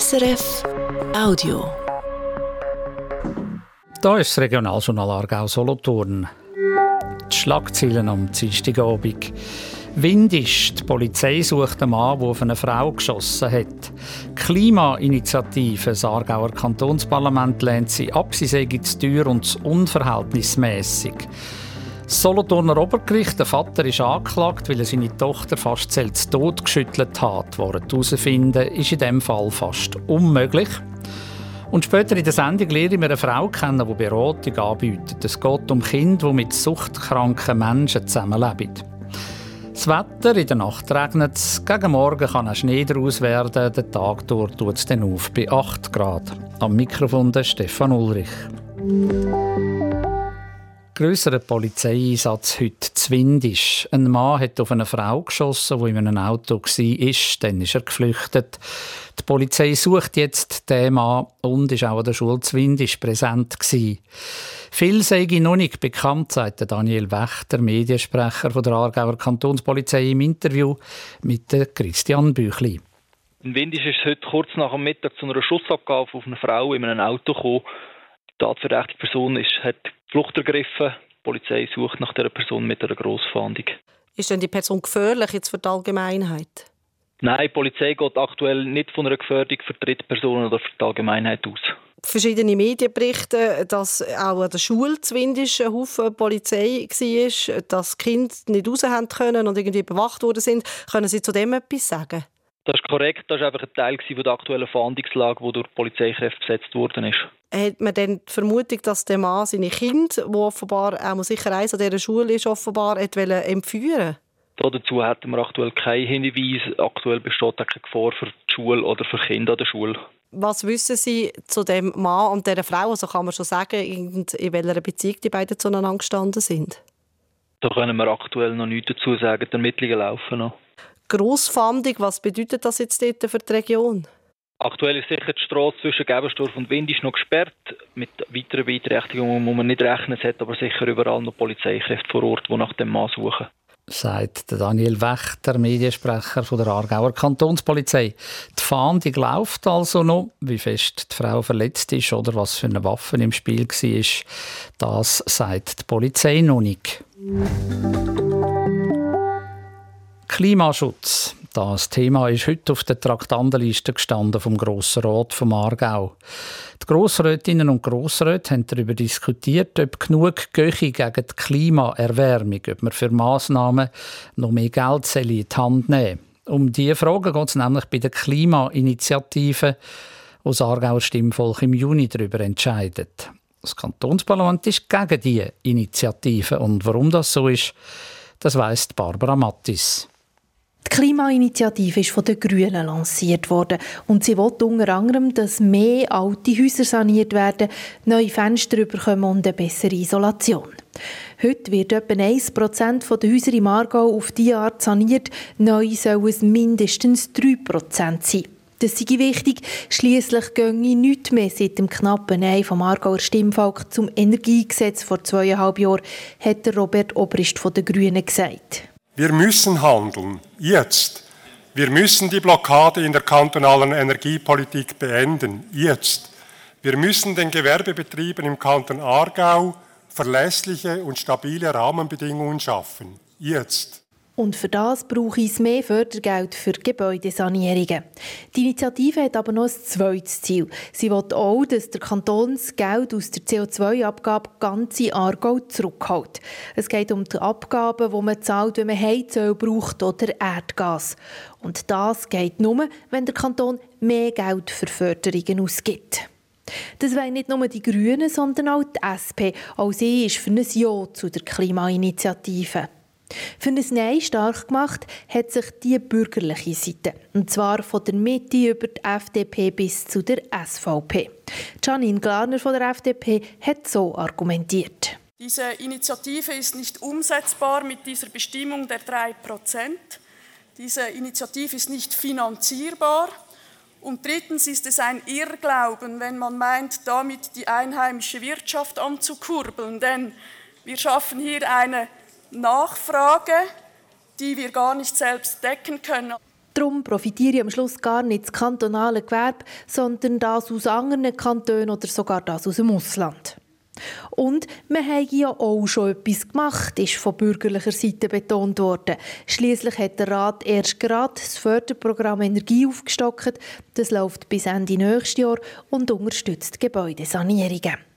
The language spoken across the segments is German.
SRF Audio. Da ist das Regionaljournal Aargau Solothurn. Die Schlagzeilen am Dienstagabend. Windisch, die Polizei sucht einen Mann, der auf eine Frau geschossen hat. Klimainitiative, das Aargauer Kantonsparlament lehnt sie ab, sie sei zu teuer und unverhältnismäßig. Solothurner Obergericht, der Vater ist angeklagt, weil er seine Tochter fast selbst tot geschüttelt hat. Worden herausfinden ist in diesem Fall fast unmöglich. Und später in der Sendung lerne ich mir eine Frau kennen, die Beratung anbietet. Es geht um Kinder, die mit suchtkranken Menschen zusammenleben. Das Wetter, in der Nacht regnet es, gegen Morgen kann ein Schnee daraus werden, der Tag dort tut es dann auf bei 8 Grad. Am Mikrofon der Stefan Ulrich. Grösserer Polizeieinsatz heute Zwindisch. Ein Mann hat auf eine Frau geschossen, die in einem Auto war. Dann ist er geflüchtet. Die Polizei sucht jetzt den Mann und ist auch an der Schule Zwindisch präsent gewesen. Viel sei noch nicht bekannt, sagt Daniel Wächter, Mediensprecher von der Aargauer Kantonspolizei im Interview mit Christian Büchli. In Windisch ist heute kurz nach dem Mittag zu einer Schussabgabe auf eine Frau in einem Auto gekommen. Die tatverdächtige Person ist, hat Flucht ergriffen. Die Polizei sucht nach dieser Person mit einer Grossfahndung. Ist denn die Person gefährlich jetzt für die Allgemeinheit? Nein, die Polizei geht aktuell nicht von einer Gefährdung für Drittpersonen oder für die Allgemeinheit aus. Verschiedene Medien berichten, dass auch an der Schule zumindest ein Haufen Polizei war, dass die Kinder nicht raus können und irgendwie bewacht worden sind. Können Sie zu dem etwas sagen? Das ist korrekt. Das ist einfach ein Teil der aktuellen Fahndungslage, die durch Polizeikräfte besetzt worden ist. Hat man dann die Vermutung, dass der Mann seine Kinder, wo offenbar auch sicher eins an dieser Schule ist, offenbar entführen Dazu hätten wir aktuell keinen Hinweis. Aktuell besteht auch keine Gefahr für die Schule oder für Kinder an der Schule. Was wissen Sie zu dem Mann und dieser Frau? Also kann man schon sagen, in welcher Beziehung die beiden zueinander gestanden sind? Da können wir aktuell noch nichts dazu sagen. Die Ermittlungen laufen noch. Grossfahndung, was bedeutet das jetzt dort für die Region? Aktuell ist sicher die Straße zwischen Gebersdorf und Windisch noch gesperrt. Mit weiteren Beeinträchtigungen muss man nicht rechnen. Es hat aber sicher überall noch Polizeikräfte vor Ort, die nach dem Mann suchen sagt Daniel Wächter, Mediensprecher von der Aargauer Kantonspolizei. Die Fahndung läuft also noch. Wie fest die Frau verletzt ist oder was für eine Waffe im Spiel war, das sagt die Polizei noch nicht. Klimaschutz. Das Thema ist heute auf der Traktandenliste gestanden vom Grossen Rat vom Aargau. Die Grossrätinnen und Grossräte haben darüber diskutiert, ob genug Göche gegen die Klimaerwärmung, ob man für Massnahmen noch mehr Geld in die Hand nehmen Um diese Frage geht es nämlich bei der Klimainitiative, wo das Aargauer Stimmvolk im Juni darüber entscheidet. Das Kantonsparlament ist gegen diese Initiative und warum das so ist, das weiss Barbara Mattis. Die Klimainitiative ist von den Grünen lanciert worden und sie will unter anderem, dass mehr alte Häuser saniert werden, neue Fenster bekommen und eine bessere Isolation. Heute wird etwa 1% der Häuser im Aargau auf diese Art saniert, neu soll es mindestens 3% sein. Das sei wichtig, schließlich ginge nichts mehr seit dem knappen Nein vom Aargauer Stimmvolk zum Energiegesetz vor zweieinhalb Jahren, hat Robert Obrist von den Grünen gesagt. Wir müssen handeln, jetzt. Wir müssen die Blockade in der kantonalen Energiepolitik beenden, jetzt. Wir müssen den Gewerbebetrieben im Kanton Aargau verlässliche und stabile Rahmenbedingungen schaffen, jetzt. Und für das brauche es mehr Fördergeld für Gebäudesanierungen. Die Initiative hat aber noch ein zweites Ziel. Sie will auch, dass der Kanton das Geld aus der CO2-Abgabe ganz in Aargau zurückhält. Es geht um die Abgaben, die man zahlt, wenn man Heizöl braucht oder Erdgas. Und das geht nur, wenn der Kanton mehr Geld für Förderungen ausgibt. Das wollen nicht nur die Grünen, sondern auch die SP. Auch sie ist für ein Ja zu der Klimainitiative. Für ein Nein stark gemacht hat sich die bürgerliche Seite. Und zwar von der Mitte über die FDP bis zu der SVP. Janine Glarner von der FDP hat so argumentiert. Diese Initiative ist nicht umsetzbar mit dieser Bestimmung der 3% Diese Initiative ist nicht finanzierbar. Und drittens ist es ein Irrglauben, wenn man meint, damit die einheimische Wirtschaft anzukurbeln. Denn wir schaffen hier eine Nachfrage, die wir gar nicht selbst decken können. Darum profitiere am Schluss gar nicht das kantonale Gewerbe, sondern das aus anderen Kantonen oder sogar das aus dem Ausland. Und wir haben ja auch schon etwas gemacht, ist von bürgerlicher Seite betont worden. Schließlich hat der Rat erst gerade das Förderprogramm Energie aufgestockt. Das läuft bis Ende nächstes Jahr und unterstützt Gebäudesanierungen.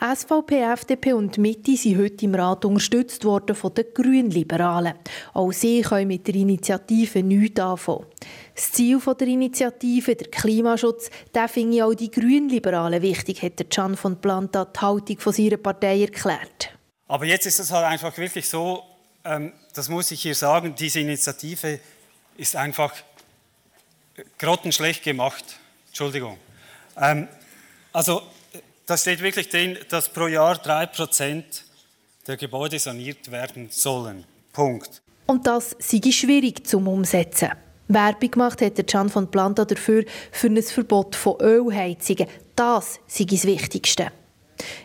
SVP, FDP und Mitte sind heute im Rat unterstützt worden von den Grünliberalen. Auch sie können mit der Initiative nichts anfangen. Das Ziel der Initiative, der Klimaschutz, den finde auch die Grünliberalen wichtig, hat Can von Planta die Haltung von seiner Partei erklärt. Aber jetzt ist es halt einfach wirklich so, ähm, das muss ich hier sagen, diese Initiative ist einfach grottenschlecht gemacht. Entschuldigung. Ähm, also da steht wirklich drin, dass pro Jahr 3% der Gebäude saniert werden sollen. Punkt. Und das sei schwierig zum Umsetzen. Werbung gemacht hat Can von Planta dafür für ein Verbot von Ölheizungen. Das sei das Wichtigste.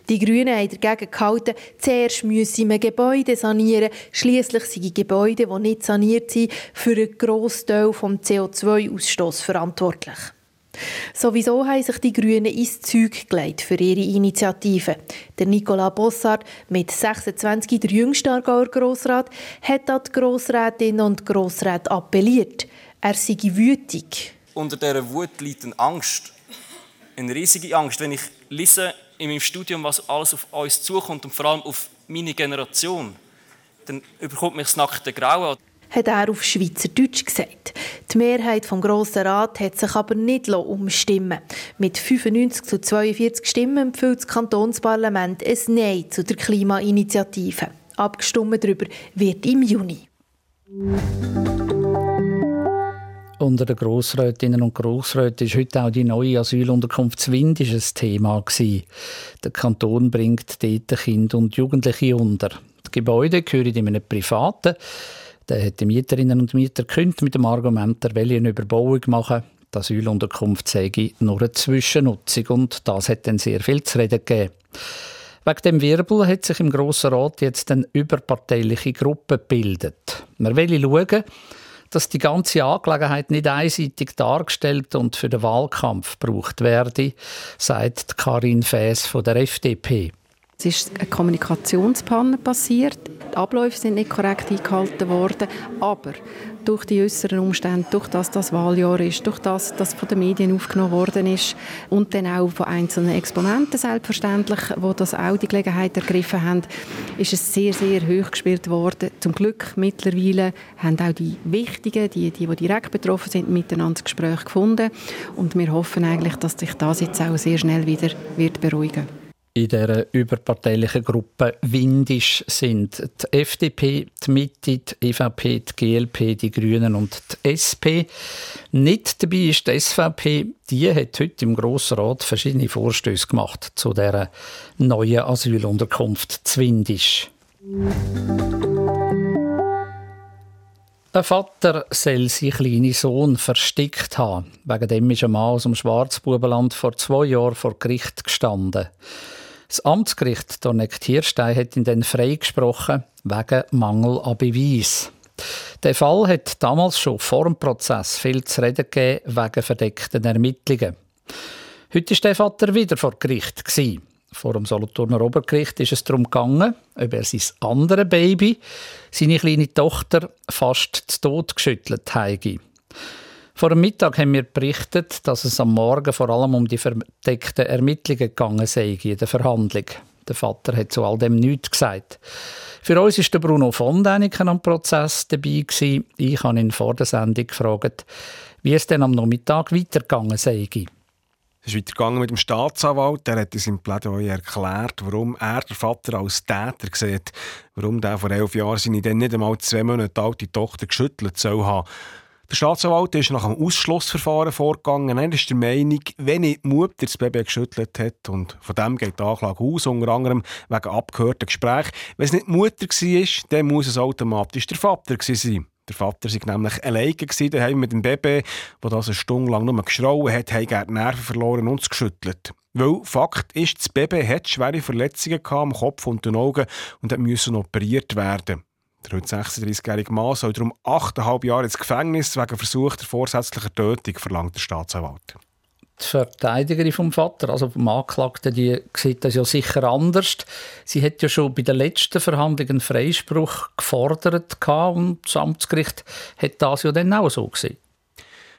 Die Grünen haben dagegen gehalten, zuerst müsse man Gebäude sanieren. Schließlich sind Gebäude, die nicht saniert sind, für einen grossen Teil des CO2-Ausstoßes verantwortlich. Sowieso haben sich die Grünen ins Zeug gelegt für ihre Initiative. Der Nicolas Bossard, mit 26 der jüngste Aargauer Grossrat, hat an die Grossrätinnen und Grossräte appelliert. Er sei wütig. Unter dieser Wut liegt eine Angst. Eine riesige Angst. Wenn ich lese in meinem Studium, was alles auf uns zukommt und vor allem auf meine Generation, dann überkommt mich das nackte Grauen hat er auf Schweizerdeutsch gesagt. Die Mehrheit vom Grossen Rat hat sich aber nicht umstimmen Mit 95 zu 42 Stimmen empfiehlt das Kantonsparlament ein Nein zu der Klimainitiative. Abgestimmt darüber wird im Juni. Unter den Grossrätinnen und Grossräten ist heute auch die neue Asylunterkunft Zwind ein Thema Der Kanton bringt dort Kinder und Jugendliche unter. Die Gebäude gehören in einem privaten dann hat die Mieterinnen und Mieter gekündigt mit dem Argument, er will eine Überbauung machen. Die Asylunterkunft sei nur eine Zwischennutzung und das hat dann sehr viel zu reden gegeben. Wegen dem Wirbel hat sich im Grossen Rat jetzt eine überparteiliche Gruppe gebildet. Man will schauen, dass die ganze Angelegenheit nicht einseitig dargestellt und für den Wahlkampf gebraucht werde, sagt Karin Faes von der FDP. Es ist eine Kommunikationspanne passiert. Die Abläufe sind nicht korrekt eingehalten worden, aber durch die äußeren Umstände, durch das das Wahljahr ist, durch das das von den Medien aufgenommen worden ist und dann auch von einzelnen Exponenten selbstverständlich, wo das auch die Gelegenheit ergriffen haben, ist es sehr, sehr hoch gespielt worden. Zum Glück mittlerweile haben auch die Wichtigen, die, die, die direkt betroffen sind, miteinander das Gespräch gefunden und wir hoffen eigentlich, dass sich das jetzt auch sehr schnell wieder wird beruhigen wird in der überparteilichen Gruppe windisch sind die FDP, die Mitte, die EVP, die GLP, die Grünen und die SP. Nicht dabei ist die SVP. Die hat heute im Grossen Rat verschiedene Vorstöße gemacht zu der neuen Asylunterkunft Zwindisch. Ein Vater soll seinen kleinen Sohn versteckt haben. Wegen dem ist ein Mann aus dem Schwarzbubenland vor zwei Jahren vor Gericht gestanden. Das Amtsgericht Dorneck-Tierstein hat ihn dann freigesprochen wegen Mangel an Beweis. Der Fall hat damals schon vor dem Prozess viel zu reden gegeben wegen verdeckten Ermittlungen. Heute war der Vater wieder vor Gericht. Vor dem Solothurner Obergericht ist es darum gegangen, ob er sein anderes Baby, seine kleine Tochter, fast zu Tod geschüttelt habe. Vor dem Mittag haben wir berichtet, dass es am Morgen vor allem um die verdeckten Ermittlungen gegangen sei in der Verhandlung. Der Vater hat zu all dem nichts gesagt. Für uns ist der Bruno von Däniken am Prozess dabei gewesen. Ich habe ihn vor der Sendung gefragt, wie es denn am Nachmittag weitergegangen sei. Es ist weitergegangen mit dem Staatsanwalt. Der hat in seinem Plädoyer erklärt, warum er den Vater als Täter sieht. Warum der vor elf Jahren seine dann nicht einmal zwei Monate alte Tochter geschüttelt soll haben. Der Staatsanwalt ist nach einem Ausschlussverfahren vorgegangen. Er ist der Meinung, wenn nicht die Mutter das Baby geschüttelt hat, und von dem geht die Anklage aus, unter anderem wegen abgehörten Gesprächen, wenn es nicht die Mutter war, dann muss es automatisch der Vater sein. Der Vater war nämlich alleine daheim mit dem Baby, das das eine Stunde lang nur geschrauen hat, hat die Nerven verloren und es geschüttelt. Weil Fakt ist, das Baby hat schwere Verletzungen am Kopf und den Augen und musste operiert werden. Der heute 36-jährige Mann soll darum 8,5 Jahre ins Gefängnis wegen versuchter vorsätzlicher Tötung, verlangt der Staatsanwalt. Die Verteidigerin vom Vater, also vom Anklagten, die sieht das ja sicher anders. Sie hat ja schon bei der letzten Verhandlung einen Freispruch gefordert und das Amtsgericht hat das ja dann auch so gesehen.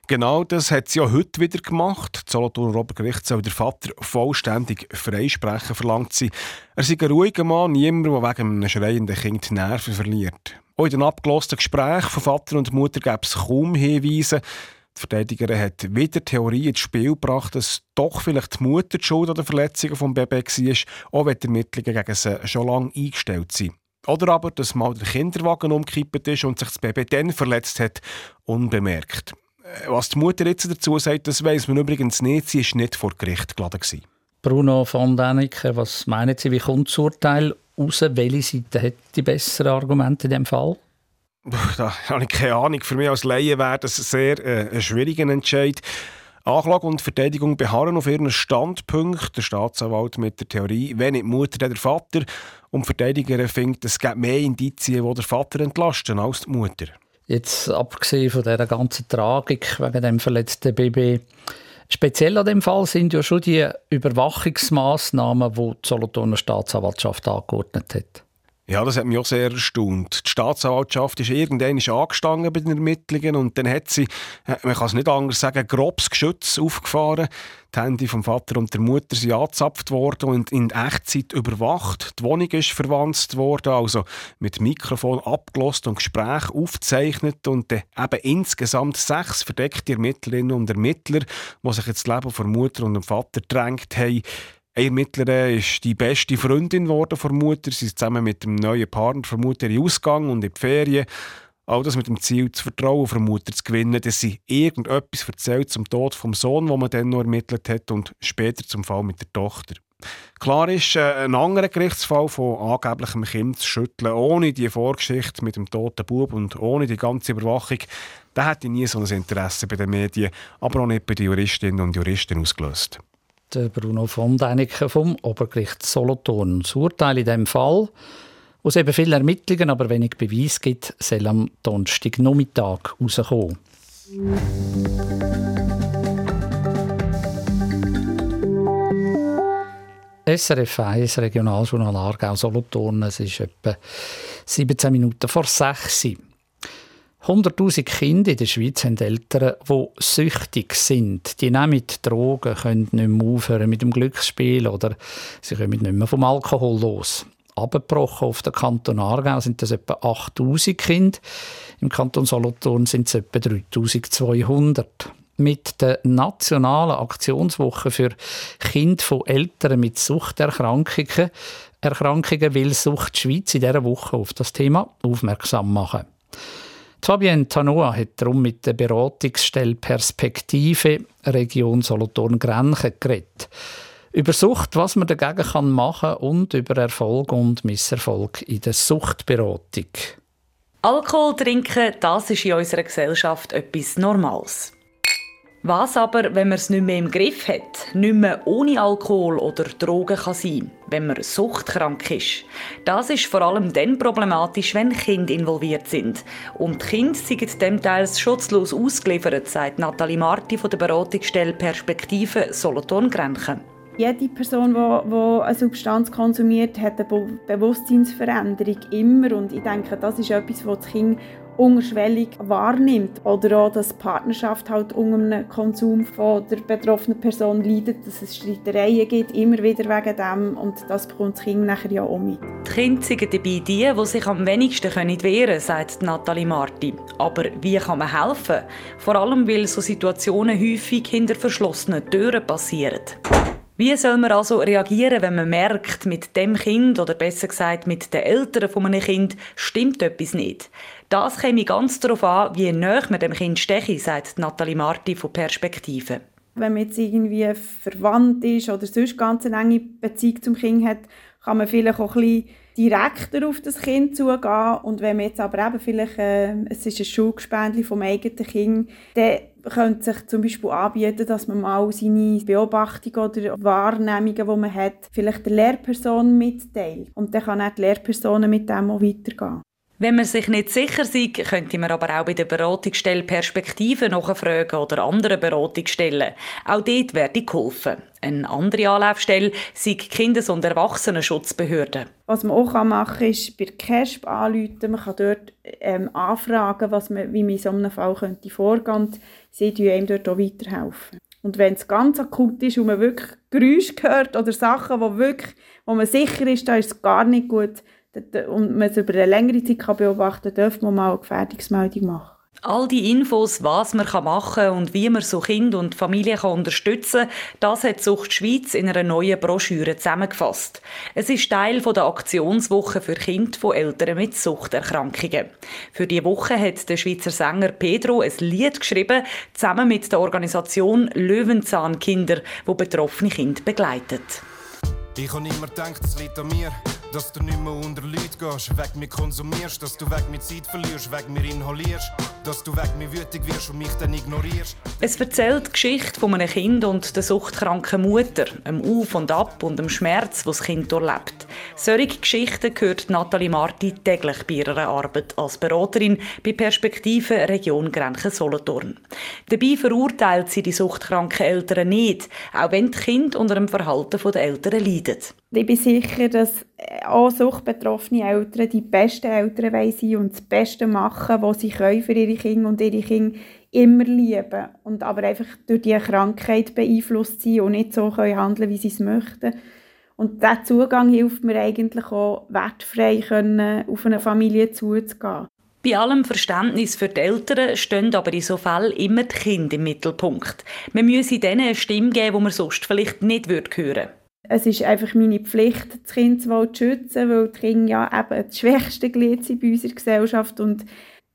Genau das hat sie ja heute wieder gemacht. Das Solothurner Obergericht soll der Vater vollständig freisprechen, verlangt sie. Er sei ein ruhiger Mann, niemand, der wegen einem schreienden Kind die Nerven verliert. Auch in den abgelosten Gesprächen von Vater und Mutter gäbe es kaum Hinweise. Die Verteidigerin hat wieder Theorie ins Spiel gebracht, dass doch vielleicht die Mutter die Schuld an den Verletzungen des Babys war, auch wenn die Ermittlungen gegen sie schon lange eingestellt sind. Oder aber, dass mal der Kinderwagen umgekippt ist und sich das Baby dann verletzt hat, unbemerkt. Äh, was die Mutter jetzt dazu sagt, das weiß man übrigens nicht. Sie war nicht vor Gericht geladen. Bruno von Däniken, was meinen Sie, wie kommt das Urteil raus? Welche Seite hat die besseren Argumente in diesem Fall? Da habe ich keine Ahnung. Für mich als Laie wäre das sehr äh, ein schwieriger Entscheid. Anklage und Verteidigung beharren auf ihren Standpunkt. Der Staatsanwalt mit der Theorie, wenn nicht die Mutter, dann der Vater. Und die Verteidigerin findet, es gibt mehr Indizien, die der Vater entlasten als die Mutter. Jetzt abgesehen von dieser ganzen Tragik wegen dem verletzten Baby. Speziell an dem Fall sind ja schon die Überwachungsmaßnahmen, die die Solothurner Staatsanwaltschaft angeordnet hat. Ja, das hat mich auch sehr erstaunt. Staatsanwaltschaft ist irgendwann angestanden bei den Ermittlungen und dann hat sie, äh, man kann es nicht anders sagen, grobes Geschütz aufgefahren. Die Hände vom Vater und der Mutter sind angezapft worden und in Echtzeit überwacht. Die Wohnung ist verwandt worden, also mit Mikrofon abgelost und Gespräch aufgezeichnet und dann eben insgesamt sechs verdeckte Ermittlerinnen und Ermittler, die sich jetzt das Leben von Mutter und dem Vater drängt haben, eine Ermittlerin ist die beste Freundin geworden von Mutter. Sie ist zusammen mit dem neuen Partner von Mutter in Ausgang und in die Ferien. All das mit dem Ziel, das Vertrauen von Mutter zu gewinnen, dass sie irgendetwas erzählt zum Tod vom Sohn, wo man dann noch ermittelt hat, und später zum Fall mit der Tochter. Klar ist, äh, ein anderer Gerichtsfall von angeblichem Kind zu schütteln, ohne die Vorgeschichte mit dem toten Bub und ohne die ganze Überwachung, da hätte nie so ein Interesse bei den Medien, aber auch nicht bei den Juristinnen und Juristen ausgelöst der Bruno von Däniken vom Obergericht Solothurn. Das Urteil in diesem Fall, wo es eben viele Ermittlungen, aber wenig Beweis gibt, soll am Donnerstag Nachmittag rauskommen. SRF 1, Regionaljournal Aargau Solothurn. Es ist etwa 17 Minuten vor 6 Uhr. 100.000 Kinder in der Schweiz haben Eltern, die süchtig sind. Die nehmen Drogen, können nicht mehr aufhören mit dem Glücksspiel oder sie kommen nicht mehr vom Alkohol los. Abgebrochen auf der Kanton Aargau sind das etwa 8.000 Kinder. Im Kanton Solothurn sind es etwa 3.200. Mit der nationalen Aktionswoche für Kinder von Eltern mit Suchterkrankungen Erkrankungen will Sucht Schweiz in dieser Woche auf das Thema aufmerksam machen. Fabienne Tanoa hat darum mit der Beratungsstelle Perspektive Region Solothurn-Grenchen geredet. Über Sucht, was man dagegen machen kann und über Erfolg und Misserfolg in der Suchtberatung. Alkohol trinken, das ist in unserer Gesellschaft etwas Normales. Was aber, wenn man es nicht mehr im Griff hat, nicht mehr ohne Alkohol oder Drogen kann sein, wenn man suchtkrank ist? Das ist vor allem dann problematisch, wenn Kinder involviert sind. Und die Kinder sind dem teils schutzlos ausgeliefert, sagt Nathalie Marti von der Beratungsstelle Perspektive Solothurn-Grenchen. Jede Person, die, eine Substanz konsumiert, hat eine Bewusstseinsveränderung immer. Und ich denke, das ist etwas, was das Kind unterschwellig wahrnimmt. Oder auch, dass die Partnerschaft halt unter einem Konsum von der betroffenen Person leidet, dass es Streitereien gibt, immer wieder wegen dem. Und das bekommt das Kind nachher ja auch mit. Die Kinder sind dabei die, die sich am wenigsten wehren können, sagt Nathalie Marti. Aber wie kann man helfen? Vor allem, weil so Situationen häufig hinter verschlossenen Türen passieren. Wie soll man also reagieren, wenn man merkt, mit dem Kind oder besser gesagt mit den Eltern von einem Kind stimmt etwas nicht? Das käme ganz darauf an, wie nah man dem Kind steche, sagt Nathalie Marti von Perspektive. Wenn man jetzt irgendwie verwandt ist oder sonst ganz eine enge Beziehung zum Kind hat, kann man vielleicht auch ein bisschen direkter auf das Kind zugehen. Und wenn man jetzt aber eben vielleicht, äh, es ist ein Schulgespendli vom eigenen Kind, dann könnte sich zum Beispiel anbieten, dass man mal seine Beobachtungen oder Wahrnehmungen, die man hat, vielleicht der Lehrperson mitteilt. Und dann kann auch die Lehrperson mit dem auch weitergehen. Wenn man sich nicht sicher sei, könnte man aber auch bei der Beratungsstelle Perspektiven nachfragen oder anderen Beratungsstellen. Auch dort werde geholfen. Eine andere Anlaufstelle sind die Kindes- und Erwachsenenschutzbehörde. Was man auch machen kann, ist bei KESB anrufen. Man kann dort ähm, anfragen, was man, wie man in so einem Fall könnte vorgehen könnte. Sie helfen einem dort auch weiterhelfen. Und wenn es ganz akut ist und man wirklich Geräusche hört oder Sachen, wo, wirklich, wo man sicher ist, da ist es gar nicht gut und man es über eine längere Zeit beobachten kann, darf man mal eine Gefährdungsmeldung machen. All die Infos, was man machen kann und wie man so Kind und Familie kann unterstützen kann, das hat Sucht Schweiz in einer neuen Broschüre zusammengefasst. Es ist Teil der Aktionswoche für Kinder von Eltern mit Suchterkrankungen. Für die Woche hat der Schweizer Sänger Pedro ein Lied geschrieben, zusammen mit der Organisation Löwenzahnkinder, wo betroffene Kinder begleitet. Ich habe immer gedacht, es liegt an mir dass du nicht mehr unter Leute gehst, weg mir konsumierst, dass du weg mit Zeit verlierst, weg mir inhalierst, dass du weg mir wütig wirst und mich dann ignorierst. Es erzählt die Geschichte von einem Kind und der suchtkranken Mutter, dem Auf und Ab und dem Schmerz, was das Kind durchlebt. Solche Geschichten hört Nathalie Marti täglich bei ihrer Arbeit als Beraterin bei Perspektive Region Grenchen-Solothurn. Dabei verurteilt sie die suchtkranken Eltern nicht, auch wenn die Kinder unter dem Verhalten der Eltern leiden. Ich bin sicher, dass auch suchtbetroffene Eltern die besten Eltern sein und das Beste machen, was sie können für ihre Kinder und ihre Kinder immer lieben und aber einfach durch die Krankheit beeinflusst sind und nicht so können handeln, wie sie es möchten. Und dieser Zugang hilft mir eigentlich auch, wertfrei können, auf eine Familie zuzugehen. Bei allem Verständnis für die Eltern stehen aber in so Fällen immer die Kinder im Mittelpunkt. Man müsse ihnen eine Stimme geben, die man sonst vielleicht nicht hören würde es ist einfach meine Pflicht, das Kind zu schützen, weil die Kinder ja eben das schwächste Glied sind bei unserer Gesellschaft und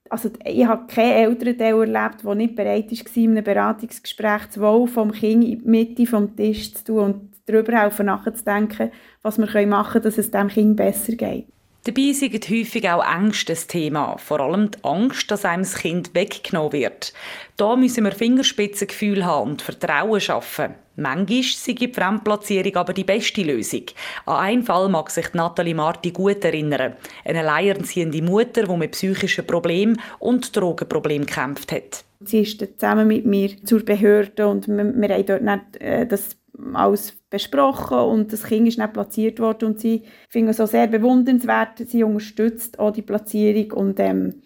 also ich habe keinen Elternteil erlebt, der nicht bereit war, in einem Beratungsgespräch das Wohl vom Kind in die Mitte des Tisches zu tun und darüber helfen, nachzudenken, was wir machen können, dass es dem Kind besser geht. Dabei sind häufig auch Ängste das Thema, vor allem die Angst, dass einem das Kind weggenommen wird. Da müssen wir Fingerspitzengefühl haben und Vertrauen schaffen. Manchmal sei die Fremdplatzierung aber die beste Lösung. An einen Fall mag sich Nathalie Marti gut erinnern. Eine alleinerziehende Mutter, die mit psychischen Problemen und Drogenproblemen kämpft hat. Sie ist zusammen mit mir zur Behörde und wir, wir haben dort nicht, äh, das alles besprochen und das Kind ist nicht platziert worden und sie finden es auch sehr bewundernswert, sie unterstützt auch die Platzierung und ähm,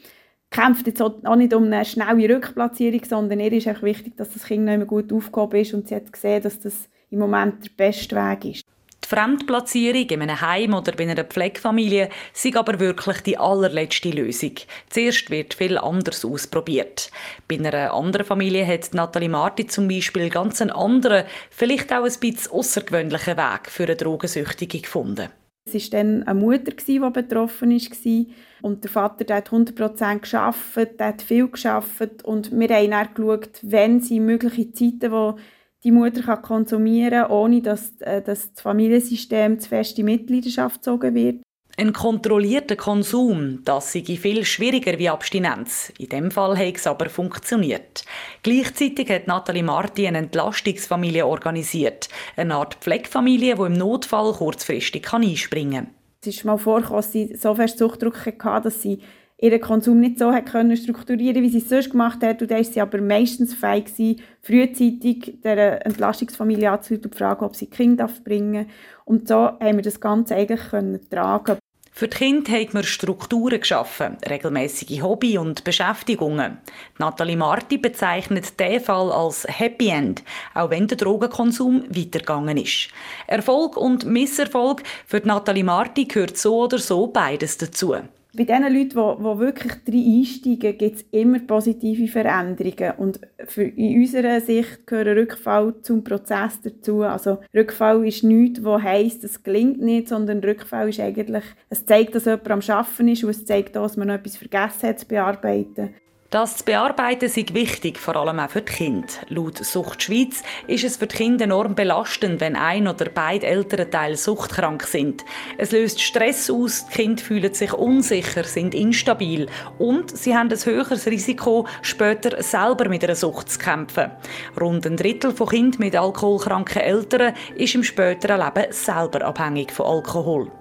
kämpft jetzt auch nicht um eine schnelle Rückplatzierung, sondern ihr ist auch wichtig, dass das Kind nicht mehr gut aufgehoben ist und sie hat gesehen, dass das im Moment der beste Weg ist. Die Fremdplatzierung in einem Heim oder bei einer Pflegefamilie ist aber wirklich die allerletzte Lösung. Zuerst wird viel anders ausprobiert. Bei einer anderen Familie hat Nathalie Marti zum Beispiel ganz einen anderen, vielleicht auch ein bisschen außergewöhnlichen Weg für eine Drogensüchtige gefunden. Es war dann eine Mutter, die betroffen war. Und der Vater der hat 100% gearbeitet, der hat viel gearbeitet. Und wir haben dann geschaut, wenn sie mögliche Zeiten, wo die Mutter kann konsumieren kann, ohne dass, äh, dass das Familiensystem zu fest in Mitleidenschaft gezogen wird. Ein kontrollierter Konsum, das sei viel schwieriger wie Abstinenz. In dem Fall hat es aber funktioniert. Gleichzeitig hat Nathalie Marti eine Entlastungsfamilie organisiert. Eine Art Pflegefamilie, die im Notfall kurzfristig einspringen kann. Es ist mal vorgekommen, dass sie so fest Suchtdruck hatte, dass sie ihren Konsum nicht so hat können strukturieren wie sie es sonst gemacht hat. Und dann war sie aber meistens fähig, gewesen, frühzeitig der Entlastungsfamilie anzuhören und fragen, ob sie Kinder bringen darf. Und so haben wir das Ganze eigentlich können tragen. Für die Kinder haben wir Strukturen geschaffen, regelmäßige Hobby und Beschäftigungen. Nathalie Marti bezeichnet diesen Fall als Happy End, auch wenn der Drogenkonsum weitergegangen ist. Erfolg und Misserfolg für Nathalie Marti gehört so oder so beides dazu. Bei den Leuten, die, die wirklich drin einsteigen, gibt es immer positive Veränderungen. Und für, in unserer Sicht gehört Rückfall zum Prozess dazu. Also Rückfall ist nichts, das heisst, es gelingt nicht, sondern Rückfall ist eigentlich, es zeigt, dass jemand am Arbeiten ist und es zeigt auch, dass man noch etwas vergessen hat zu bearbeiten. Das zu bearbeiten ist wichtig, vor allem auch für die Kinder. Laut Sucht Schweiz ist es für die Kinder enorm belastend, wenn ein oder beide Elternteile suchtkrank sind. Es löst Stress aus, die Kinder fühlen sich unsicher, sind instabil und sie haben ein höheres Risiko, später selber mit einer Sucht zu kämpfen. Rund ein Drittel von Kindern mit alkoholkranken Eltern ist im späteren Leben selber abhängig von Alkohol.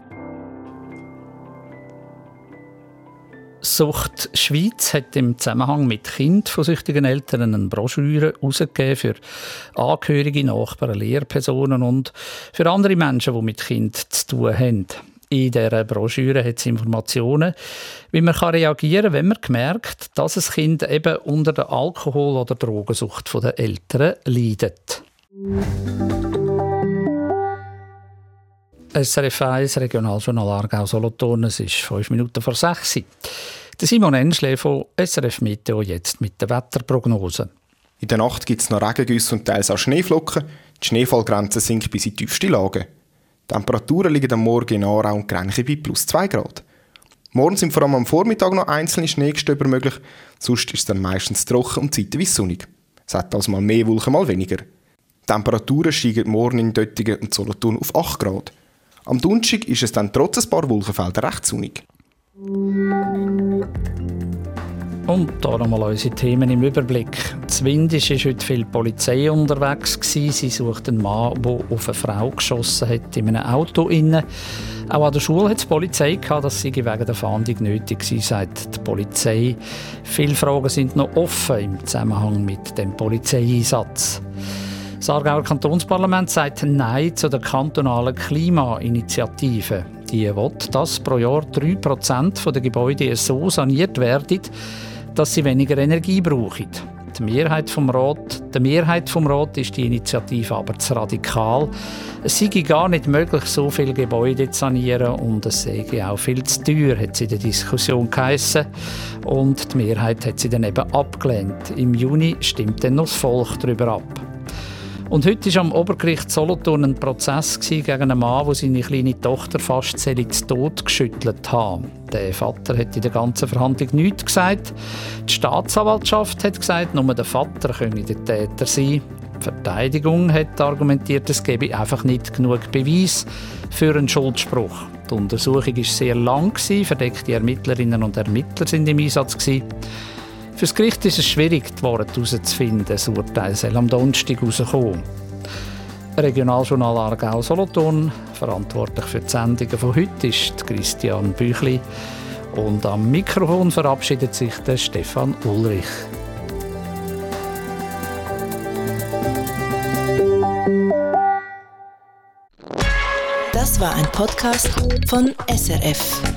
Sucht Schweiz hat im Zusammenhang mit Kind von süchtigen Eltern eine Broschüre herausgegeben für Angehörige, Nachbarn, Lehrpersonen und für andere Menschen, die mit Kind zu tun haben. In dieser Broschüre hat es Informationen, wie man reagieren kann, wenn man merkt, dass ein Kind eben unter der Alkohol- oder Drogensucht der Eltern leidet. SRF 1, Regionaljournal Aargau Solothurn, es ist fünf Minuten vor sechs. Der Simon Enschle von SRF Meteo jetzt mit der Wetterprognose. In der Nacht gibt es noch Regengüsse und teils auch Schneeflocken. Die Schneefallgrenze sinkt bis in die tiefste Lage. Temperaturen liegen am Morgen in Aarau und Grenche bei plus 2 Grad. Morgen sind vor allem am Vormittag noch einzelne Schneegestöber möglich, sonst ist es dann meistens trocken und zeitweise sonnig. Es hat also mal mehr Wolken, mal weniger. Die Temperaturen steigen morgen in Döttingen und Solothurn auf 8 Grad. Am Donnerstag ist es dann trotz ein paar Wolkenfelder recht sonnig. Und hier nochmal unsere Themen im Überblick. Zwindisch war heute viel Polizei unterwegs. Sie sucht einen Mann, der auf eine Frau geschossen hat in einem Auto. Innen. Auch an der Schule hat die Polizei gehabt, dass sie wegen der Fahndung nötig sei, sagt die Polizei. Viele Fragen sind noch offen im Zusammenhang mit dem Polizeieinsatz. Das Aargauer Kantonsparlament sagt Nein zu der kantonalen Klimainitiative. Die will, dass pro Jahr 3% der Gebäude so saniert werden, dass sie weniger Energie brauchen. Die Mehrheit vom Rat, der Mehrheit vom Rat ist die Initiative aber zu radikal. Es sei gar nicht möglich, so viele Gebäude zu sanieren und es sei auch viel zu teuer, hat sie in der Diskussion geheissen. Und die Mehrheit hat sie dann eben abgelehnt. Im Juni stimmt dann noch das Volk darüber ab. Und heute war am Obergericht Solothurn ein Prozess gegen einen Mann, der seine kleine Tochter fast zu Tod geschüttelt hat. Der Vater hat in der ganzen Verhandlung nichts gesagt. Die Staatsanwaltschaft hat gesagt, nur der Vater könne der Täter sein. Die Verteidigung hat argumentiert, es gebe einfach nicht genug Beweis für einen Schuldspruch. Die Untersuchung war sehr lang, verdeckte Ermittlerinnen und Ermittler sind im Einsatz. Gewesen. Für das Gericht ist es schwierig, die Worte herauszufinden. Das Urteil soll am Donnerstag herauskommen. Regionaljournal Aargau Solothurn. Verantwortlich für die Sendungen von heute ist Christian Büchli. Und am Mikrofon verabschiedet sich der Stefan Ulrich. Das war ein Podcast von SRF.